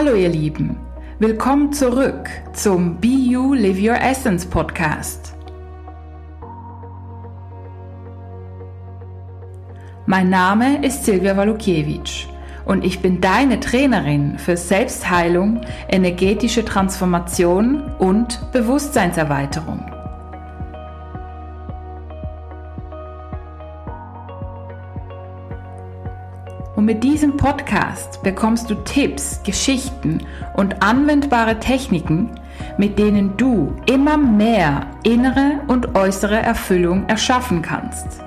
Hallo ihr Lieben, willkommen zurück zum Be You Live Your Essence Podcast. Mein Name ist Silvia Walukiewicz und ich bin deine Trainerin für Selbstheilung, energetische Transformation und Bewusstseinserweiterung. Mit diesem Podcast bekommst du Tipps, Geschichten und anwendbare Techniken, mit denen du immer mehr innere und äußere Erfüllung erschaffen kannst.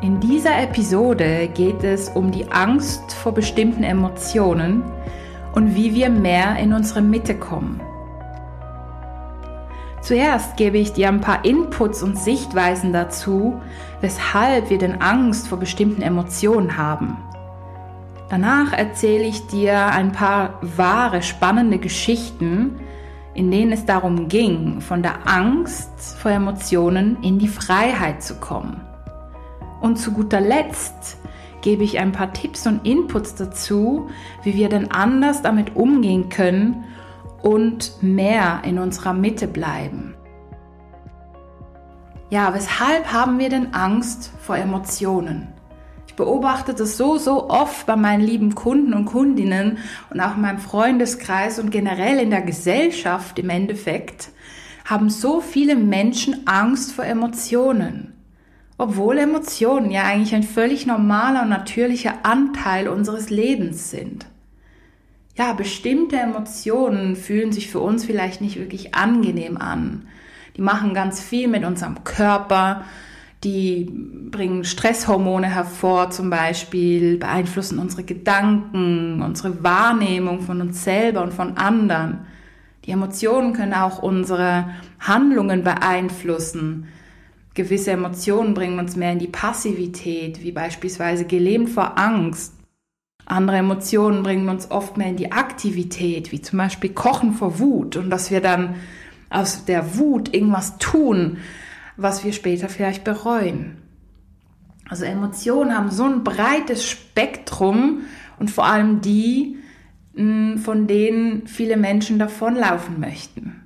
In dieser Episode geht es um die Angst vor bestimmten Emotionen und wie wir mehr in unsere Mitte kommen. Zuerst gebe ich dir ein paar Inputs und Sichtweisen dazu, weshalb wir denn Angst vor bestimmten Emotionen haben. Danach erzähle ich dir ein paar wahre, spannende Geschichten, in denen es darum ging, von der Angst vor Emotionen in die Freiheit zu kommen. Und zu guter Letzt gebe ich ein paar Tipps und Inputs dazu, wie wir denn anders damit umgehen können und mehr in unserer Mitte bleiben. Ja, weshalb haben wir denn Angst vor Emotionen? Ich beobachte das so, so oft bei meinen lieben Kunden und Kundinnen und auch in meinem Freundeskreis und generell in der Gesellschaft im Endeffekt, haben so viele Menschen Angst vor Emotionen. Obwohl Emotionen ja eigentlich ein völlig normaler und natürlicher Anteil unseres Lebens sind ja, bestimmte Emotionen fühlen sich für uns vielleicht nicht wirklich angenehm an. Die machen ganz viel mit unserem Körper, die bringen Stresshormone hervor zum Beispiel, beeinflussen unsere Gedanken, unsere Wahrnehmung von uns selber und von anderen. Die Emotionen können auch unsere Handlungen beeinflussen. Gewisse Emotionen bringen uns mehr in die Passivität, wie beispielsweise gelähmt vor Angst andere Emotionen bringen uns oft mehr in die Aktivität, wie zum Beispiel Kochen vor Wut und dass wir dann aus der Wut irgendwas tun, was wir später vielleicht bereuen. Also Emotionen haben so ein breites Spektrum und vor allem die, hm, von denen viele Menschen davonlaufen möchten.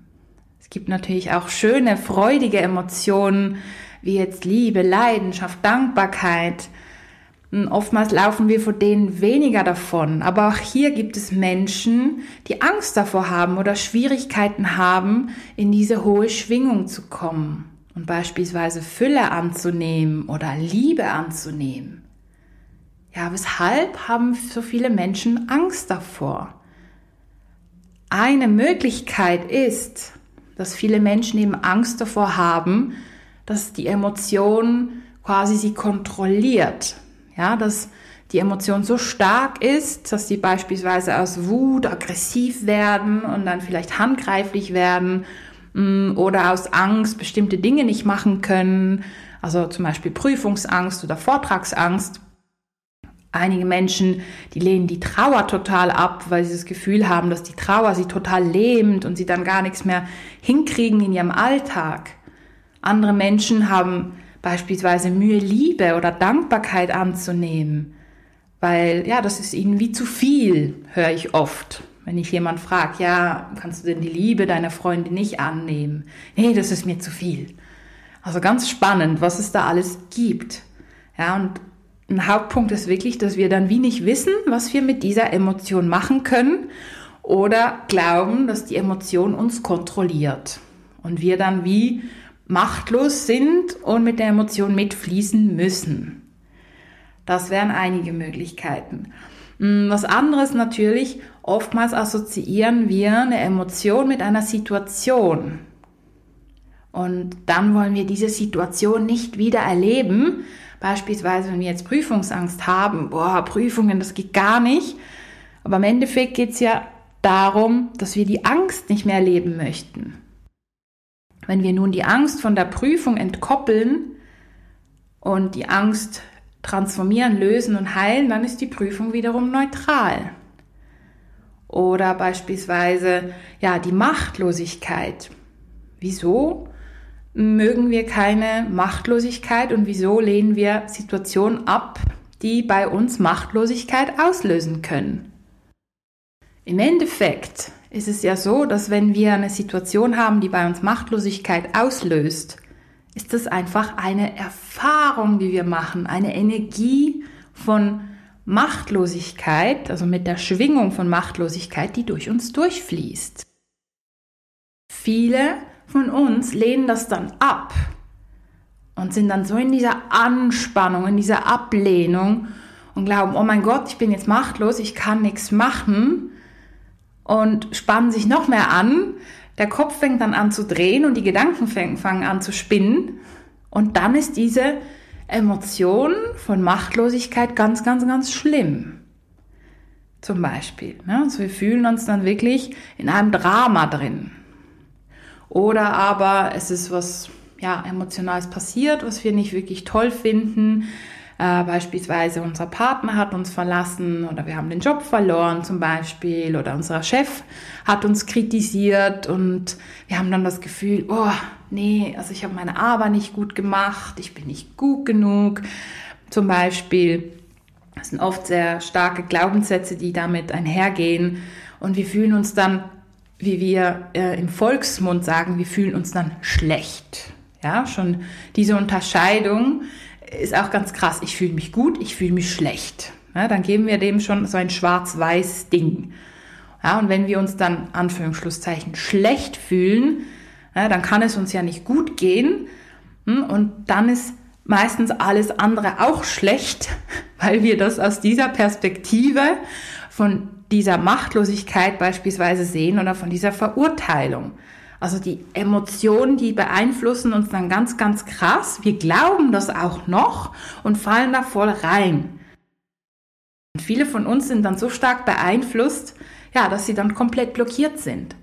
Es gibt natürlich auch schöne, freudige Emotionen, wie jetzt Liebe, Leidenschaft, Dankbarkeit, Oftmals laufen wir vor denen weniger davon. Aber auch hier gibt es Menschen, die Angst davor haben oder Schwierigkeiten haben, in diese hohe Schwingung zu kommen und beispielsweise Fülle anzunehmen oder Liebe anzunehmen. Ja, weshalb haben so viele Menschen Angst davor? Eine Möglichkeit ist, dass viele Menschen eben Angst davor haben, dass die Emotion quasi sie kontrolliert ja, dass die Emotion so stark ist, dass sie beispielsweise aus Wut aggressiv werden und dann vielleicht handgreiflich werden mm, oder aus Angst bestimmte Dinge nicht machen können, also zum Beispiel Prüfungsangst oder Vortragsangst. Einige Menschen, die lehnen die Trauer total ab, weil sie das Gefühl haben, dass die Trauer sie total lähmt und sie dann gar nichts mehr hinkriegen in ihrem Alltag. Andere Menschen haben beispielsweise Mühe, Liebe oder Dankbarkeit anzunehmen, weil ja, das ist ihnen wie zu viel, höre ich oft. Wenn ich jemand frage, ja, kannst du denn die Liebe deiner Freundin nicht annehmen? Nee, das ist mir zu viel. Also ganz spannend, was es da alles gibt. Ja, und ein Hauptpunkt ist wirklich, dass wir dann wie nicht wissen, was wir mit dieser Emotion machen können oder glauben, dass die Emotion uns kontrolliert und wir dann wie machtlos sind und mit der Emotion mitfließen müssen. Das wären einige Möglichkeiten. Hm, was anderes natürlich, oftmals assoziieren wir eine Emotion mit einer Situation. Und dann wollen wir diese Situation nicht wieder erleben. Beispielsweise, wenn wir jetzt Prüfungsangst haben, boah, Prüfungen, das geht gar nicht. Aber im Endeffekt geht es ja darum, dass wir die Angst nicht mehr erleben möchten. Wenn wir nun die Angst von der Prüfung entkoppeln und die Angst transformieren, lösen und heilen, dann ist die Prüfung wiederum neutral. Oder beispielsweise, ja, die Machtlosigkeit. Wieso mögen wir keine Machtlosigkeit und wieso lehnen wir Situationen ab, die bei uns Machtlosigkeit auslösen können. Im Endeffekt ist es ja so, dass wenn wir eine Situation haben, die bei uns Machtlosigkeit auslöst, ist das einfach eine Erfahrung, die wir machen, eine Energie von Machtlosigkeit, also mit der Schwingung von Machtlosigkeit, die durch uns durchfließt. Viele von uns lehnen das dann ab und sind dann so in dieser Anspannung, in dieser Ablehnung und glauben, oh mein Gott, ich bin jetzt machtlos, ich kann nichts machen und spannen sich noch mehr an. Der Kopf fängt dann an zu drehen und die Gedanken fangen an zu spinnen. Und dann ist diese Emotion von Machtlosigkeit ganz, ganz, ganz schlimm. Zum Beispiel. Ne? Also wir fühlen uns dann wirklich in einem Drama drin. Oder aber es ist was ja, Emotionales passiert, was wir nicht wirklich toll finden. Äh, beispielsweise unser Partner hat uns verlassen oder wir haben den Job verloren zum Beispiel oder unser Chef hat uns kritisiert und wir haben dann das Gefühl, oh nee, also ich habe meine Arbeit nicht gut gemacht, ich bin nicht gut genug zum Beispiel. Das sind oft sehr starke Glaubenssätze, die damit einhergehen und wir fühlen uns dann, wie wir äh, im Volksmund sagen, wir fühlen uns dann schlecht. Ja, schon diese Unterscheidung ist auch ganz krass. Ich fühle mich gut, ich fühle mich schlecht. Ja, dann geben wir dem schon so ein schwarz-weiß Ding. Ja, und wenn wir uns dann, Anführungsschlusszeichen, schlecht fühlen, ja, dann kann es uns ja nicht gut gehen. Hm, und dann ist meistens alles andere auch schlecht, weil wir das aus dieser Perspektive von dieser Machtlosigkeit beispielsweise sehen oder von dieser Verurteilung. Also die Emotionen, die beeinflussen uns dann ganz, ganz krass. Wir glauben das auch noch und fallen da voll rein. Und viele von uns sind dann so stark beeinflusst, ja, dass sie dann komplett blockiert sind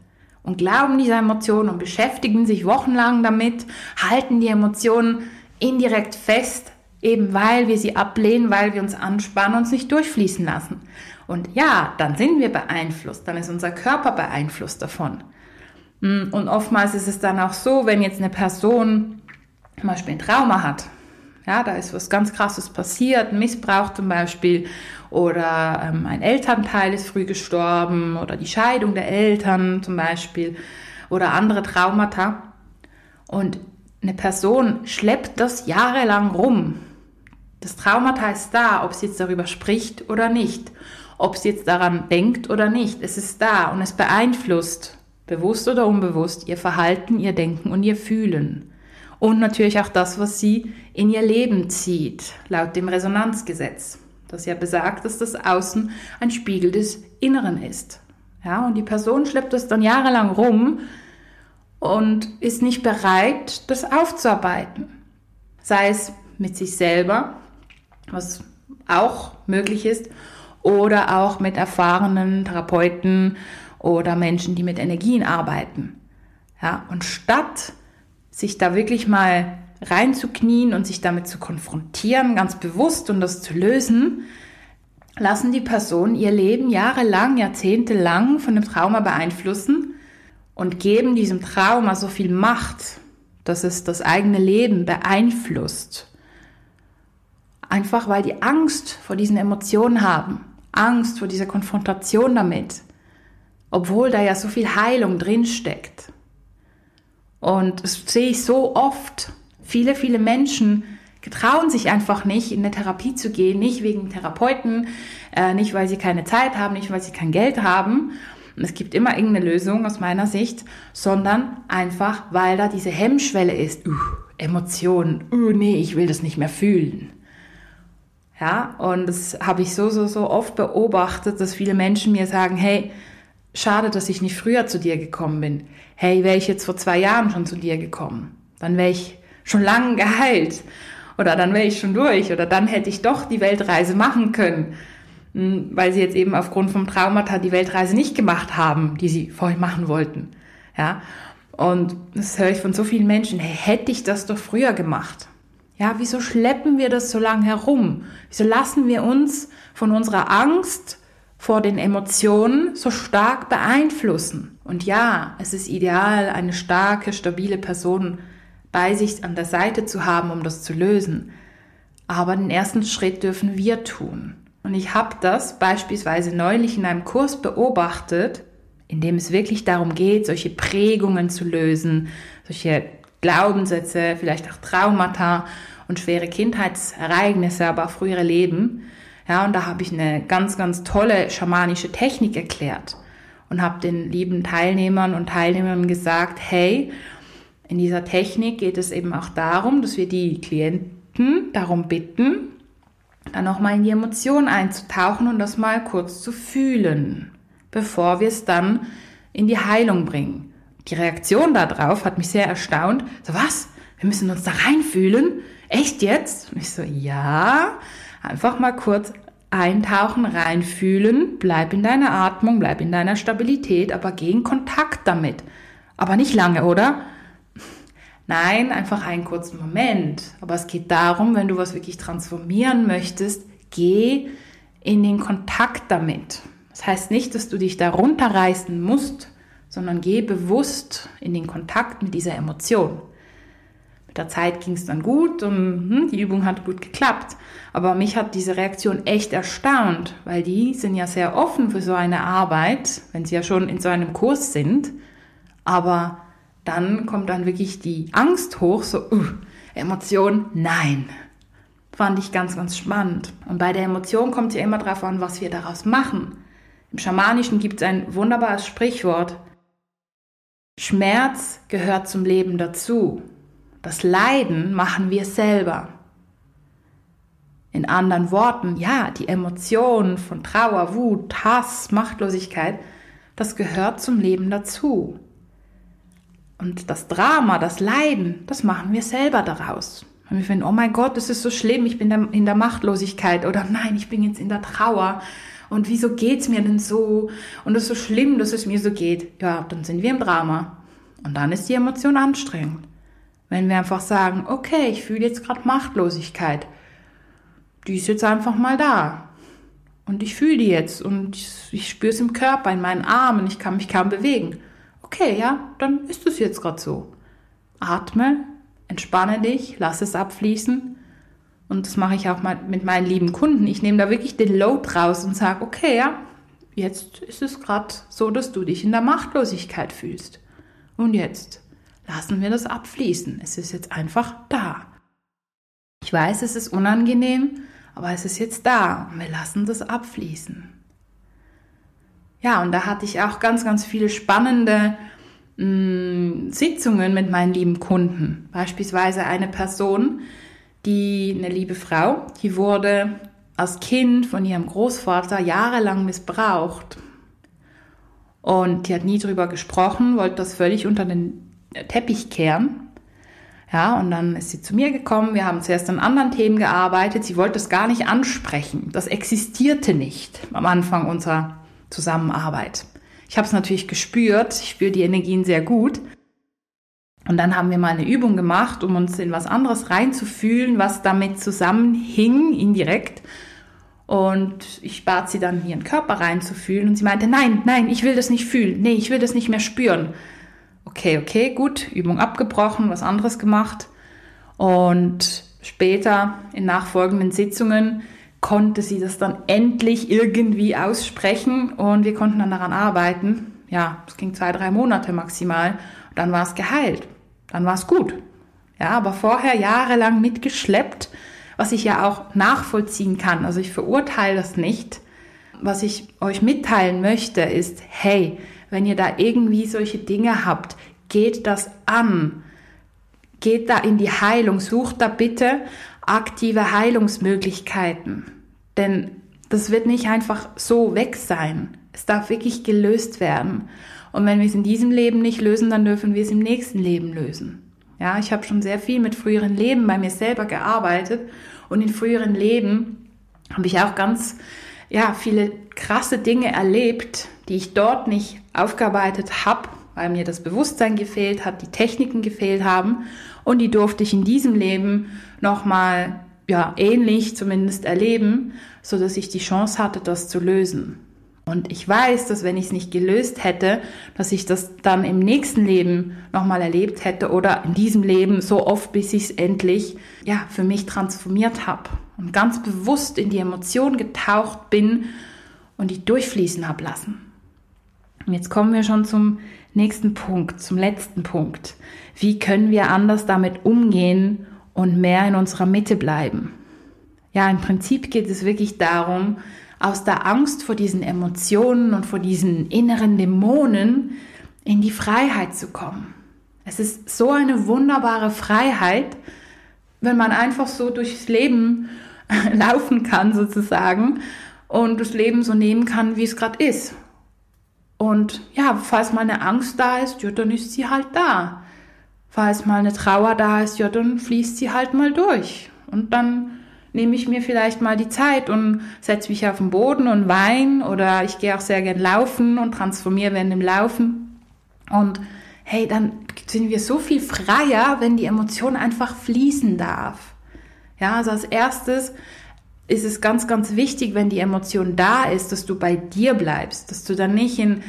und glauben diese Emotionen und beschäftigen sich wochenlang damit, halten die Emotionen indirekt fest, eben weil wir sie ablehnen, weil wir uns anspannen und uns nicht durchfließen lassen. Und ja, dann sind wir beeinflusst, dann ist unser Körper beeinflusst davon. Mm, und oftmals ist es dann auch so, wenn jetzt eine Person zum Beispiel ein Trauma hat, ja, da ist was ganz Krasses passiert, Missbrauch zum Beispiel, oder ähm, ein Elternteil ist früh gestorben, oder die Scheidung der Eltern zum Beispiel, oder andere Traumata. Und eine Person schleppt das jahrelang rum. Das Traumata ist da, ob sie jetzt darüber spricht oder nicht, ob sie jetzt daran denkt oder nicht. Es ist da und es beeinflusst bewusst oder unbewusst, ihr Verhalten, ihr Denken und ihr Fühlen. Und natürlich auch das, was sie in ihr Leben zieht, laut dem Resonanzgesetz, das ja besagt, dass das Außen ein Spiegel des Inneren ist. Ja, und die Person schleppt das dann jahrelang rum und ist nicht bereit, das aufzuarbeiten. Sei es mit sich selber, was auch möglich ist, oder auch mit erfahrenen Therapeuten oder Menschen, die mit Energien arbeiten. Ja, und statt sich da wirklich mal reinzuknien und sich damit zu konfrontieren, ganz bewusst und das zu lösen, lassen die Personen ihr Leben jahrelang, jahrzehntelang von dem Trauma beeinflussen und geben diesem Trauma so viel Macht, dass es das eigene Leben beeinflusst. Einfach weil die Angst vor diesen Emotionen haben, Angst vor dieser Konfrontation damit obwohl da ja so viel Heilung drin steckt. Und das sehe ich so oft. Viele, viele Menschen getrauen sich einfach nicht, in eine Therapie zu gehen, nicht wegen Therapeuten, äh, nicht weil sie keine Zeit haben, nicht weil sie kein Geld haben. Es gibt immer irgendeine Lösung aus meiner Sicht, sondern einfach, weil da diese Hemmschwelle ist. Uh, Emotionen, uh, nee, ich will das nicht mehr fühlen. Ja, und das habe ich so, so, so oft beobachtet, dass viele Menschen mir sagen, hey, schade, dass ich nicht früher zu dir gekommen bin. Hey, wäre ich jetzt vor zwei Jahren schon zu dir gekommen, dann wäre ich schon lange geheilt. Oder dann wäre ich schon durch. Oder dann hätte ich doch die Weltreise machen können. Hm, weil sie jetzt eben aufgrund vom Traumata die Weltreise nicht gemacht haben, die sie vorher machen wollten. Ja. Und das höre ich von so vielen Menschen. Hey, hätte ich das doch früher gemacht. Ja, wieso schleppen wir das so lange herum? Wieso lassen wir uns von unserer Angst vor den Emotionen so stark beeinflussen. Und ja, es ist ideal, eine starke, stabile Person bei sich an der Seite zu haben, um das zu lösen. aber den ersten Schritt dürfen wir tun. Und ich habe das beispielsweise neulich in einem Kurs beobachtet, in dem es wirklich darum geht, solche Prägungen zu lösen, solche Glaubenssätze, vielleicht auch Traumata und schwere Kindheitsereignisse, aber auch frühere Leben. Ja, und da habe ich eine ganz, ganz tolle schamanische Technik erklärt und habe den lieben Teilnehmern und Teilnehmern gesagt, hey, in dieser Technik geht es eben auch darum, dass wir die Klienten darum bitten, dann nochmal in die Emotionen einzutauchen und das mal kurz zu fühlen, bevor wir es dann in die Heilung bringen. Die Reaktion darauf hat mich sehr erstaunt. So was? Wir müssen uns da reinfühlen? Echt jetzt? Und ich so, ja, einfach mal kurz eintauchen, reinfühlen, bleib in deiner Atmung, bleib in deiner Stabilität, aber geh in Kontakt damit. Aber nicht lange, oder? Nein, einfach einen kurzen Moment. Aber es geht darum, wenn du was wirklich transformieren möchtest, geh in den Kontakt damit. Das heißt nicht, dass du dich da runterreißen musst, sondern geh bewusst in den Kontakt mit dieser Emotion. Mit der Zeit ging es dann gut und hm, die Übung hat gut geklappt. Aber mich hat diese Reaktion echt erstaunt, weil die sind ja sehr offen für so eine Arbeit, wenn sie ja schon in so einem Kurs sind. Aber dann kommt dann wirklich die Angst hoch, so uh, Emotion, nein. Fand ich ganz, ganz spannend. Und bei der Emotion kommt ja immer darauf an, was wir daraus machen. Im Schamanischen gibt es ein wunderbares Sprichwort. Schmerz gehört zum Leben dazu. Das Leiden machen wir selber. In anderen Worten, ja, die Emotionen von Trauer, Wut, Hass, Machtlosigkeit, das gehört zum Leben dazu. Und das Drama, das Leiden, das machen wir selber daraus. Wenn wir finden, oh mein Gott, das ist so schlimm, ich bin in der Machtlosigkeit oder nein, ich bin jetzt in der Trauer und wieso geht's mir denn so und es ist so schlimm, dass es mir so geht. Ja, dann sind wir im Drama und dann ist die Emotion anstrengend. Wenn wir einfach sagen, okay, ich fühle jetzt gerade Machtlosigkeit, die ist jetzt einfach mal da. Und ich fühle die jetzt und ich spüre es im Körper, in meinen Armen, ich kann mich kaum bewegen okay, ja, dann ist es jetzt gerade so. Atme, entspanne dich, lass es abfließen. Und das mache ich auch mal mit meinen lieben Kunden. Ich nehme da wirklich den Load raus und sage, okay, ja, jetzt ist es gerade so, dass du dich in der Machtlosigkeit fühlst. Und jetzt lassen wir das abfließen. Es ist jetzt einfach da. Ich weiß, es ist unangenehm, aber es ist jetzt da und wir lassen das abfließen. Ja, und da hatte ich auch ganz, ganz viele spannende mh, mm, Sitzungen mit meinen lieben Kunden. Beispielsweise eine Person, die, eine liebe Frau, die wurde als Kind von ihrem Großvater jahrelang missbraucht. Und die hat nie drüber gesprochen, wollte das völlig unter den Teppich kehren. Ja, und dann ist sie zu mir gekommen. Wir haben zuerst an anderen Themen gearbeitet. Sie wollte es gar nicht ansprechen. Das existierte nicht am Anfang unserer Zusammenarbeit. Ich habe es natürlich gespürt, ich spüre die Energien sehr gut. Und dann haben wir mal eine Übung gemacht, um uns in was anderes reinzufühlen, was damit zusammenhing, indirekt. Und ich bat sie dann, ihren Körper reinzufühlen. Und sie meinte, nein, nein, ich will das nicht fühlen. Nee, ich will das nicht mehr spüren. Okay, okay, gut. Übung abgebrochen, was anderes gemacht. Und später in nachfolgenden Sitzungen konnte sie das dann endlich irgendwie aussprechen und wir konnten dann daran arbeiten. Ja, es ging zwei, drei Monate maximal. Und dann war es geheilt. Dann war es gut. Ja, aber vorher jahrelang mitgeschleppt, was ich ja auch nachvollziehen kann. Also ich verurteile das nicht. Was ich euch mitteilen möchte, ist, hey, wenn ihr da irgendwie solche Dinge habt, geht das an. Geht da in die Heilung. Sucht da bitte aktive Heilungsmöglichkeiten. Denn das wird nicht einfach so weg sein. Es darf wirklich gelöst werden. Und wenn wir es in diesem Leben nicht lösen, dann dürfen wir es im nächsten Leben lösen. Ja, ich habe schon sehr viel mit früheren Leben bei mir selber gearbeitet und in früheren Leben habe ich auch ganz ja, viele krasse Dinge erlebt, die ich dort nicht aufgearbeitet habe, weil mir das Bewusstsein gefehlt hat, die Techniken gefehlt haben und die durfte ich in diesem Leben nochmal ja, ähnlich zumindest erleben, so dass ich die Chance hatte, das zu lösen. Und ich weiß, dass wenn ich es nicht gelöst hätte, dass ich das dann im nächsten Leben nochmal erlebt hätte oder in diesem Leben so oft, bis ich es endlich ja, für mich transformiert habe und ganz bewusst in die Emotion getaucht bin und die durchfließen habe lassen. Und jetzt kommen wir schon zum nächsten Punkt, zum letzten Punkt. Wie können wir anders damit umgehen und mehr in unserer Mitte bleiben? Ja, im Prinzip geht es wirklich darum, aus der Angst vor diesen Emotionen und vor diesen inneren Dämonen in die Freiheit zu kommen. Es ist so eine wunderbare Freiheit, wenn man einfach so durchs Leben laufen kann sozusagen und das Leben so nehmen kann, wie es gerade ist. Und ja, falls mal eine Angst da ist, ja, dann ist sie halt da. Falls mal eine Trauer da ist, ja, dann fließt sie halt mal durch. Und dann nehme ich mir vielleicht mal die Zeit und setze mich auf den Boden und weine oder ich gehe auch sehr gern laufen und transformiere während dem Laufen. Und hey, dann sind wir so viel freier, wenn die Emotion einfach fließen darf. Ja, also als erstes ist es ganz, ganz wichtig, wenn die Emotion da ist, dass du bei dir bleibst, dass du dann nicht in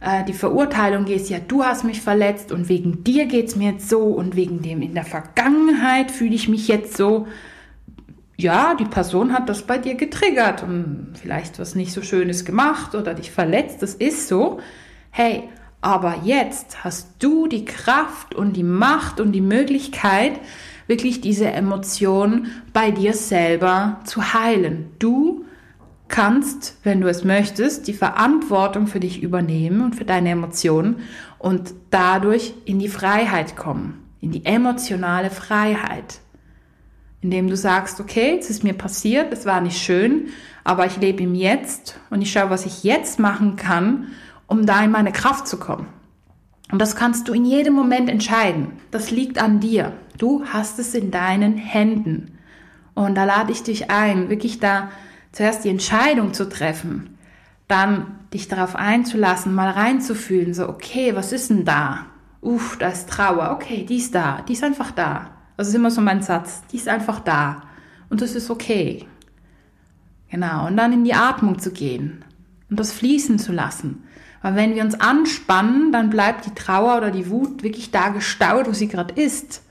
äh, die Verurteilung gehst, ja, du hast mich verletzt und wegen dir geht's mir jetzt so und wegen dem in der Vergangenheit fühle ich mich jetzt so, ja, die Person hat das bei dir getriggert und vielleicht was nicht so Schönes gemacht oder dich verletzt, das ist so. Hey, aber jetzt hast du die Kraft und die Macht und die Möglichkeit, wirklich diese Emotion bei dir selber zu heilen. Du kannst, wenn du es möchtest, die Verantwortung für dich übernehmen und für deine Emotionen und dadurch in die Freiheit kommen, in die emotionale Freiheit indem du sagst, okay, es ist mir passiert, es war nicht schön, aber ich lebe im Jetzt und ich schaue, was ich jetzt machen kann, um da in meine Kraft zu kommen. Und das kannst du in jedem Moment entscheiden. Das liegt an dir. Du hast es in deinen Händen. Und da lade ich dich ein, wirklich da zuerst die Entscheidung zu treffen, dann dich darauf einzulassen, mal reinzufühlen, so, okay, was ist denn da? Uff, da ist Trauer. Okay, die ist da. Die ist einfach da. Das ist immer so mein Satz. Die ist einfach da. Und das ist okay. Genau. Und dann in die Atmung zu gehen und das fließen zu lassen. Weil wenn wir uns anspannen, dann bleibt die Trauer oder die Wut wirklich da gestaut, wo sie gerade ist.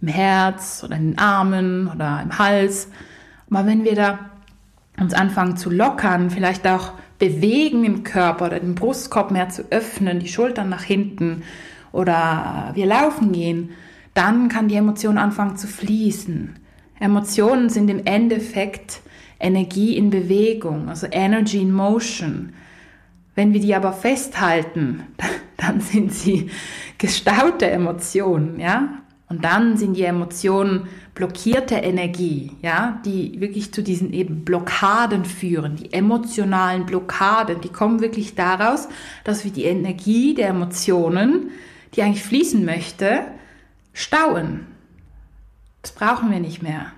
Im Herz oder in den Armen oder im Hals. Aber wenn wir da uns anfangen zu lockern, vielleicht auch bewegen im Körper oder den Brustkorb mehr zu öffnen, die Schultern nach hinten oder wir laufen gehen, dann kann die Emotion anfangen zu fließen. Emotionen sind im Endeffekt Energie in Bewegung, also Energy in Motion. Wenn wir die aber festhalten, dann sind sie gestaute Emotionen, ja? Und dann sind die Emotionen blockierte Energie, ja, die wirklich zu diesen eben Blockaden führen, die emotionalen Blockaden, die kommen wirklich daraus, dass wir die Energie der Emotionen, die eigentlich fließen möchte, stauen. Das brauchen wir nicht mehr.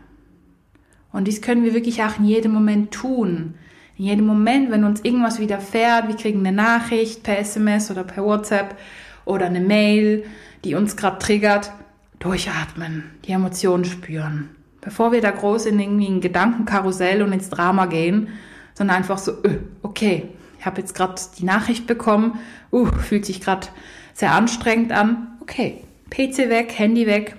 Und dies können wir wirklich auch in jedem Moment tun. In jedem Moment, wenn uns irgendwas widerfährt, wir kriegen eine Nachricht per SMS oder per WhatsApp oder eine Mail, die uns gerade triggert, durchatmen, die Emotionen spüren. Bevor wir da groß in irgendwie ein Gedankenkarussell und ins Drama gehen, sondern einfach so, öh, okay, ich habe jetzt gerade die Nachricht bekommen, uh, fühlt sich gerade sehr anstrengend an, okay, PC weg, Handy weg,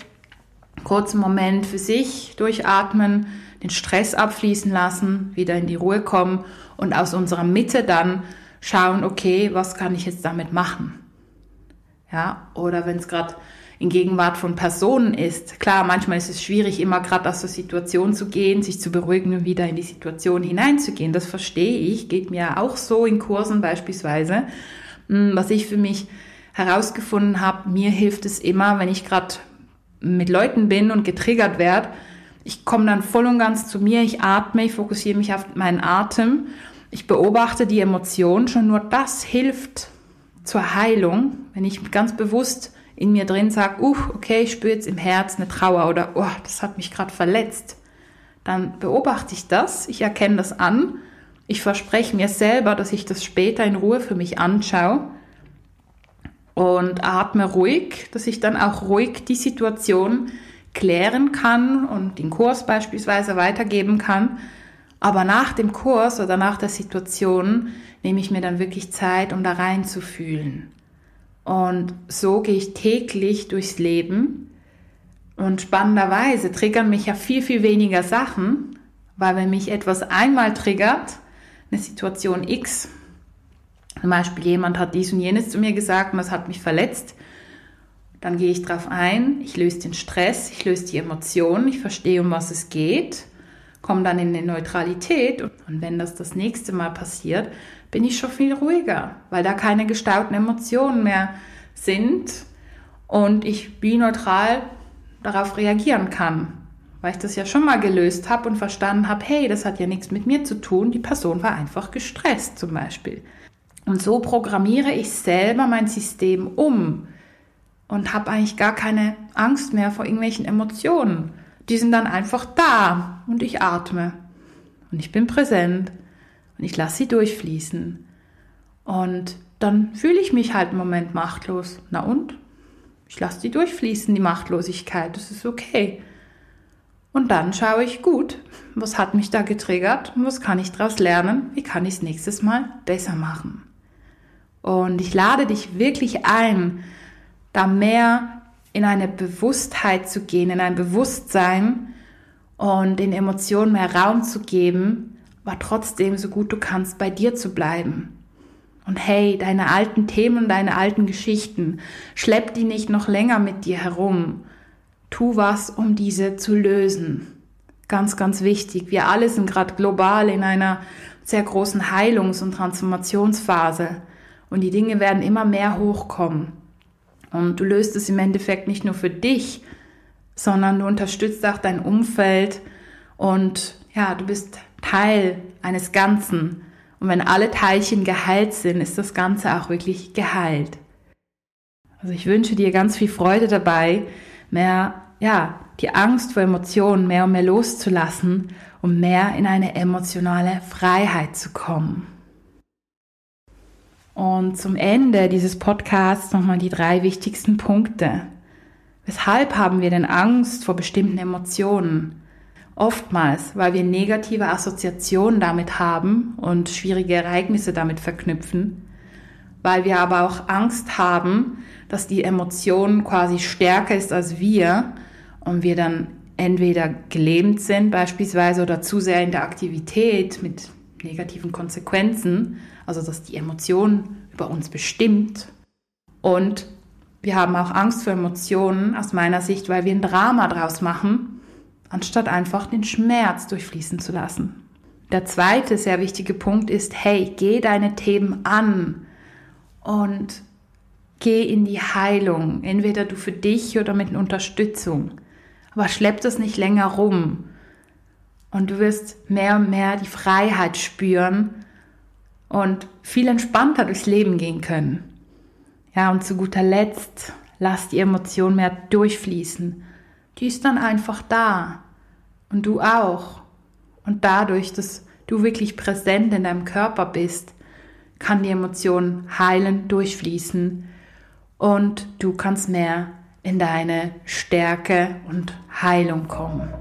kurzen Moment für sich durchatmen, den Stress abfließen lassen, wieder in die Ruhe kommen und aus unserer Mitte dann schauen, okay, was kann ich jetzt damit machen? Ja, oder wenn es gerade in Gegenwart von Personen ist. Klar, manchmal ist es schwierig, immer gerade aus der Situation zu gehen, sich zu beruhigen und wieder in die Situation hineinzugehen. Das verstehe ich, geht mir auch so in Kursen beispielsweise. Hm, was ich für mich herausgefunden habe, mir hilft es immer, wenn ich gerade mit Leuten bin und getriggert werde, ich komme dann voll und ganz zu mir, ich atme, ich fokussiere mich auf meinen Atem, ich beobachte die Emotion, schon nur das hilft zur Heilung, wenn ich ganz bewusst in mir drin sage, uh, okay, ich spüre jetzt im Herz eine Trauer oder oh, das hat mich gerade verletzt. Dann beobachte ich das, ich erkenne das an, ich verspreche mir selber, dass ich das später in Ruhe für mich anschaue und atme ruhig, dass ich dann auch ruhig die Situation klären kann und den Kurs beispielsweise weitergeben kann. Aber nach dem Kurs oder nach der Situation nehme ich mir dann wirklich Zeit, um da reinzufühlen. Und so gehe ich täglich durchs Leben. Und spannenderweise triggern mich ja viel, viel weniger Sachen, weil wenn mich etwas einmal triggert, eine Situation X, zum Beispiel jemand hat dies und jenes zu mir gesagt und das hat mich verletzt, dann gehe ich drauf ein, ich löse den Stress, ich löse die Emotionen, ich verstehe, um was es geht, komme dann in eine Neutralität und wenn das das nächste Mal passiert, bin ich schon viel ruhiger, weil da keine gestauten Emotionen mehr sind und ich wie neutral darauf reagieren kann, weil ich das ja schon mal gelöst habe und verstanden habe, hey, das hat ja nichts mit mir zu tun, die Person war einfach gestresst zum Beispiel. Und so programmiere ich selber mein System um und habe eigentlich gar keine Angst mehr vor irgendwelchen Emotionen. Die sind dann einfach da und ich atme und ich bin präsent und ich lasse sie durchfließen. Und dann fühle ich mich halt im Moment machtlos. Na und? Ich lasse die durchfließen, die Machtlosigkeit. Das ist okay. Und dann schaue ich gut, was hat mich da getriggert und was kann ich daraus lernen? Wie kann ich es nächstes Mal besser machen? Und ich lade dich wirklich ein, da mehr in eine Bewusstheit zu gehen, in ein Bewusstsein und den Emotionen mehr Raum zu geben, aber trotzdem so gut du kannst bei dir zu bleiben. Und hey, deine alten Themen, deine alten Geschichten, schlepp die nicht noch länger mit dir herum. Tu was, um diese zu lösen. Ganz, ganz wichtig. Wir alle sind gerade global in einer sehr großen Heilungs- und Transformationsphase. Und die Dinge werden immer mehr hochkommen. Und du löst es im Endeffekt nicht nur für dich, sondern du unterstützt auch dein Umfeld und ja, du bist Teil eines Ganzen. Und wenn alle Teilchen geheilt sind, ist das Ganze auch wirklich geheilt. Also ich wünsche dir ganz viel Freude dabei, mehr, ja, die Angst vor Emotionen mehr und mehr loszulassen, um mehr in eine emotionale Freiheit zu kommen. Und zum Ende dieses Podcasts nochmal die drei wichtigsten Punkte. Weshalb haben wir denn Angst vor bestimmten Emotionen? Oftmals, weil wir negative Assoziationen damit haben und schwierige Ereignisse damit verknüpfen, weil wir aber auch Angst haben, dass die Emotion quasi stärker ist als wir und wir dann entweder gelähmt sind beispielsweise oder zu sehr in der Aktivität mit negativen Konsequenzen, also dass die Emotion über uns bestimmt. Und wir haben auch Angst vor Emotionen aus meiner Sicht, weil wir ein Drama draus machen, anstatt einfach den Schmerz durchfließen zu lassen. Der zweite sehr wichtige Punkt ist, hey, geh deine Themen an und geh in die Heilung, entweder du für dich oder mit Unterstützung. Aber schlepp das nicht länger rum. Und du wirst mehr und mehr die Freiheit spüren und viel entspannter durchs Leben gehen können. Ja, und zu guter Letzt, lass die Emotion mehr durchfließen. Die ist dann einfach da. Und du auch. Und dadurch, dass du wirklich präsent in deinem Körper bist, kann die Emotion heilen, durchfließen und du kannst mehr in deine Stärke und Heilung kommen.